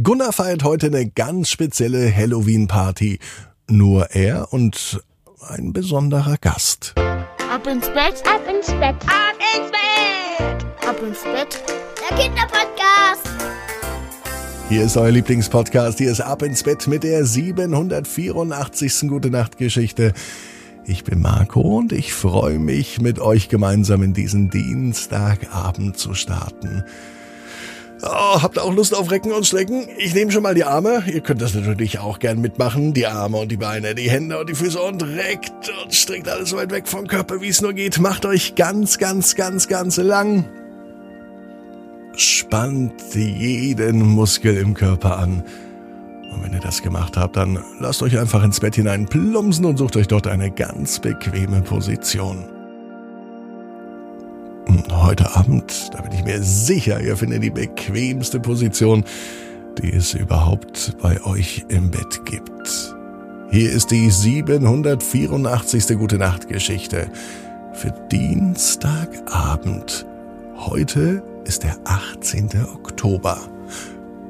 Gunnar feiert heute eine ganz spezielle Halloween-Party. Nur er und ein besonderer Gast. Ab ins Bett, ab ins Bett, ab ins Bett, ab ins Bett. Der Kinderpodcast. Hier ist euer Lieblingspodcast. Hier ist Ab ins Bett mit der 784. Gute Nacht Geschichte. Ich bin Marco und ich freue mich, mit euch gemeinsam in diesen Dienstagabend zu starten. Oh, habt ihr auch Lust auf Recken und Strecken? Ich nehme schon mal die Arme. Ihr könnt das natürlich auch gern mitmachen. Die Arme und die Beine, die Hände und die Füße und reckt und streckt alles so weit weg vom Körper, wie es nur geht. Macht euch ganz, ganz, ganz, ganz lang. Spannt jeden Muskel im Körper an. Und wenn ihr das gemacht habt, dann lasst euch einfach ins Bett hinein plumpsen und sucht euch dort eine ganz bequeme Position. Und heute Abend, da bin ich mir sicher, ihr findet die bequemste Position, die es überhaupt bei euch im Bett gibt. Hier ist die 784. Gute Nacht Geschichte für Dienstagabend. Heute ist der 18. Oktober.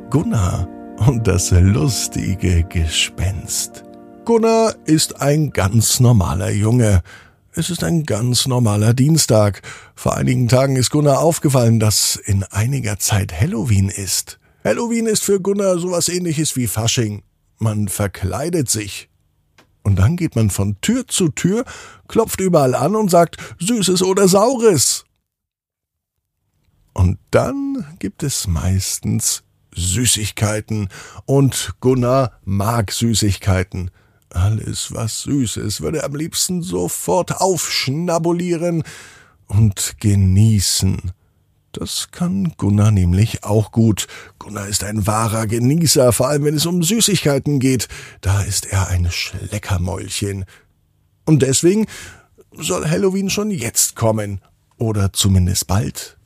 Gunnar und das lustige Gespenst. Gunnar ist ein ganz normaler Junge. Es ist ein ganz normaler Dienstag. Vor einigen Tagen ist Gunnar aufgefallen, dass in einiger Zeit Halloween ist. Halloween ist für Gunnar sowas ähnliches wie Fasching. Man verkleidet sich. Und dann geht man von Tür zu Tür, klopft überall an und sagt Süßes oder Saures. Und dann gibt es meistens Süßigkeiten. Und Gunnar mag Süßigkeiten. Alles, was süß ist, würde er am liebsten sofort aufschnabulieren und genießen. Das kann Gunnar nämlich auch gut. Gunnar ist ein wahrer Genießer, vor allem wenn es um Süßigkeiten geht. Da ist er ein Schleckermäulchen. Und deswegen soll Halloween schon jetzt kommen. Oder zumindest bald.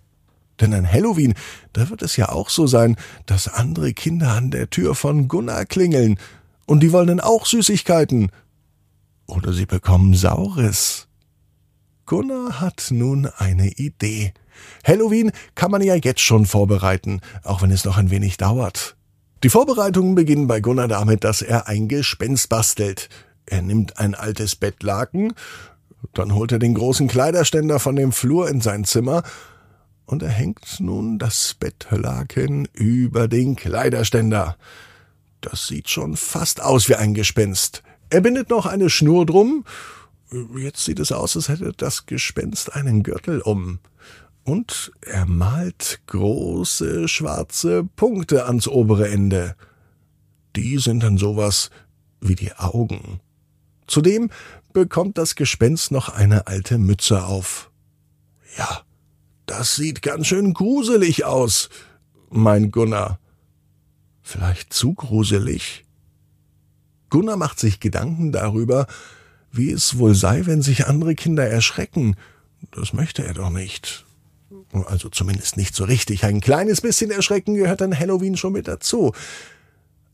Denn an Halloween, da wird es ja auch so sein, dass andere Kinder an der Tür von Gunnar klingeln. Und die wollen dann auch Süßigkeiten. Oder sie bekommen Saures. Gunnar hat nun eine Idee. Halloween kann man ja jetzt schon vorbereiten, auch wenn es noch ein wenig dauert. Die Vorbereitungen beginnen bei Gunnar damit, dass er ein Gespenst bastelt. Er nimmt ein altes Bettlaken, dann holt er den großen Kleiderständer von dem Flur in sein Zimmer und er hängt nun das Bettlaken über den Kleiderständer. Das sieht schon fast aus wie ein Gespenst. Er bindet noch eine Schnur drum. Jetzt sieht es aus, als hätte das Gespenst einen Gürtel um. Und er malt große schwarze Punkte ans obere Ende. Die sind dann sowas wie die Augen. Zudem bekommt das Gespenst noch eine alte Mütze auf. Ja, das sieht ganz schön gruselig aus, mein Gunnar. Vielleicht zu gruselig. Gunnar macht sich Gedanken darüber, wie es wohl sei, wenn sich andere Kinder erschrecken. Das möchte er doch nicht. Also zumindest nicht so richtig. Ein kleines bisschen Erschrecken gehört an Halloween schon mit dazu.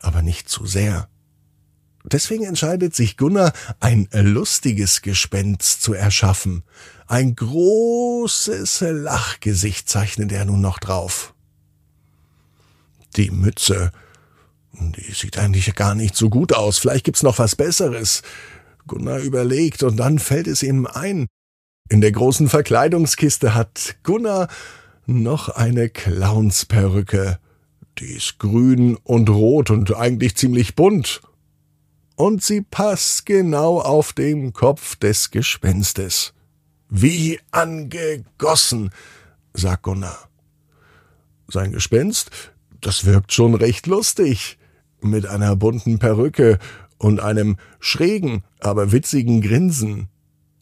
Aber nicht zu sehr. Deswegen entscheidet sich Gunnar, ein lustiges Gespenst zu erschaffen. Ein großes Lachgesicht zeichnet er nun noch drauf. Die Mütze, die sieht eigentlich gar nicht so gut aus. Vielleicht gibt's noch was Besseres. Gunnar überlegt und dann fällt es ihm ein. In der großen Verkleidungskiste hat Gunnar noch eine Clownsperücke. Die ist grün und rot und eigentlich ziemlich bunt und sie passt genau auf den Kopf des Gespenstes. Wie angegossen, sagt Gunnar. Sein Gespenst, das wirkt schon recht lustig, mit einer bunten Perücke und einem schrägen, aber witzigen Grinsen.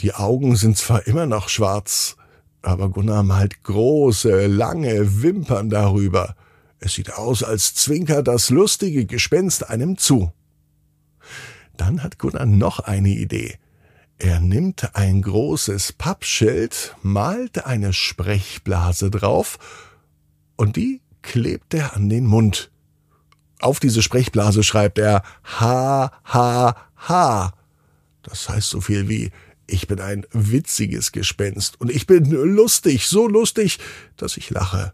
Die Augen sind zwar immer noch schwarz, aber Gunnar malt große, lange Wimpern darüber. Es sieht aus, als zwinkert das lustige Gespenst einem zu. Dann hat Gunnar noch eine Idee. Er nimmt ein großes Pappschild, malt eine Sprechblase drauf und die klebt er an den Mund. Auf diese Sprechblase schreibt er Ha, Ha, Ha. Das heißt so viel wie Ich bin ein witziges Gespenst und ich bin lustig, so lustig, dass ich lache.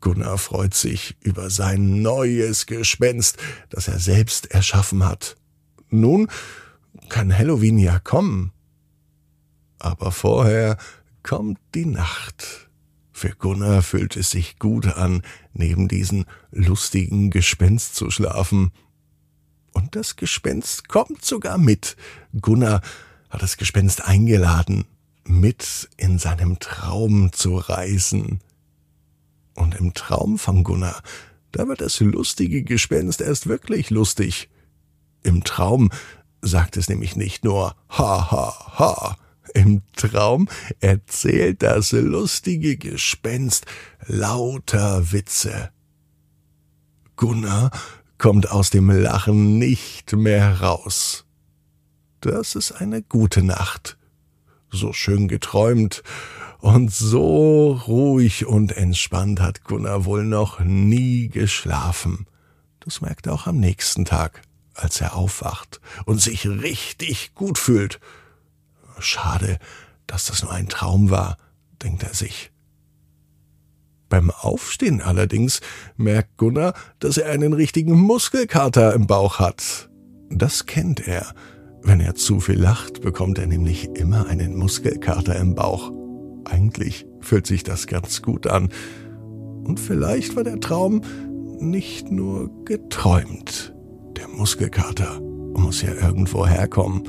Gunnar freut sich über sein neues Gespenst, das er selbst erschaffen hat. Nun kann Halloween ja kommen. Aber vorher kommt die Nacht. Für Gunnar fühlt es sich gut an, neben diesen lustigen Gespenst zu schlafen. Und das Gespenst kommt sogar mit. Gunnar hat das Gespenst eingeladen, mit in seinem Traum zu reisen. Und im Traum von Gunnar, da wird das lustige Gespenst erst wirklich lustig. Im Traum sagt es nämlich nicht nur ha ha ha. Im Traum erzählt das lustige Gespenst lauter Witze. Gunnar kommt aus dem Lachen nicht mehr raus. Das ist eine gute Nacht. So schön geträumt und so ruhig und entspannt hat Gunnar wohl noch nie geschlafen. Das merkt er auch am nächsten Tag, als er aufwacht und sich richtig gut fühlt. Schade, dass das nur ein Traum war, denkt er sich. Beim Aufstehen allerdings merkt Gunnar, dass er einen richtigen Muskelkater im Bauch hat. Das kennt er. Wenn er zu viel lacht, bekommt er nämlich immer einen Muskelkater im Bauch. Eigentlich fühlt sich das ganz gut an. Und vielleicht war der Traum nicht nur geträumt. Der Muskelkater muss ja irgendwo herkommen.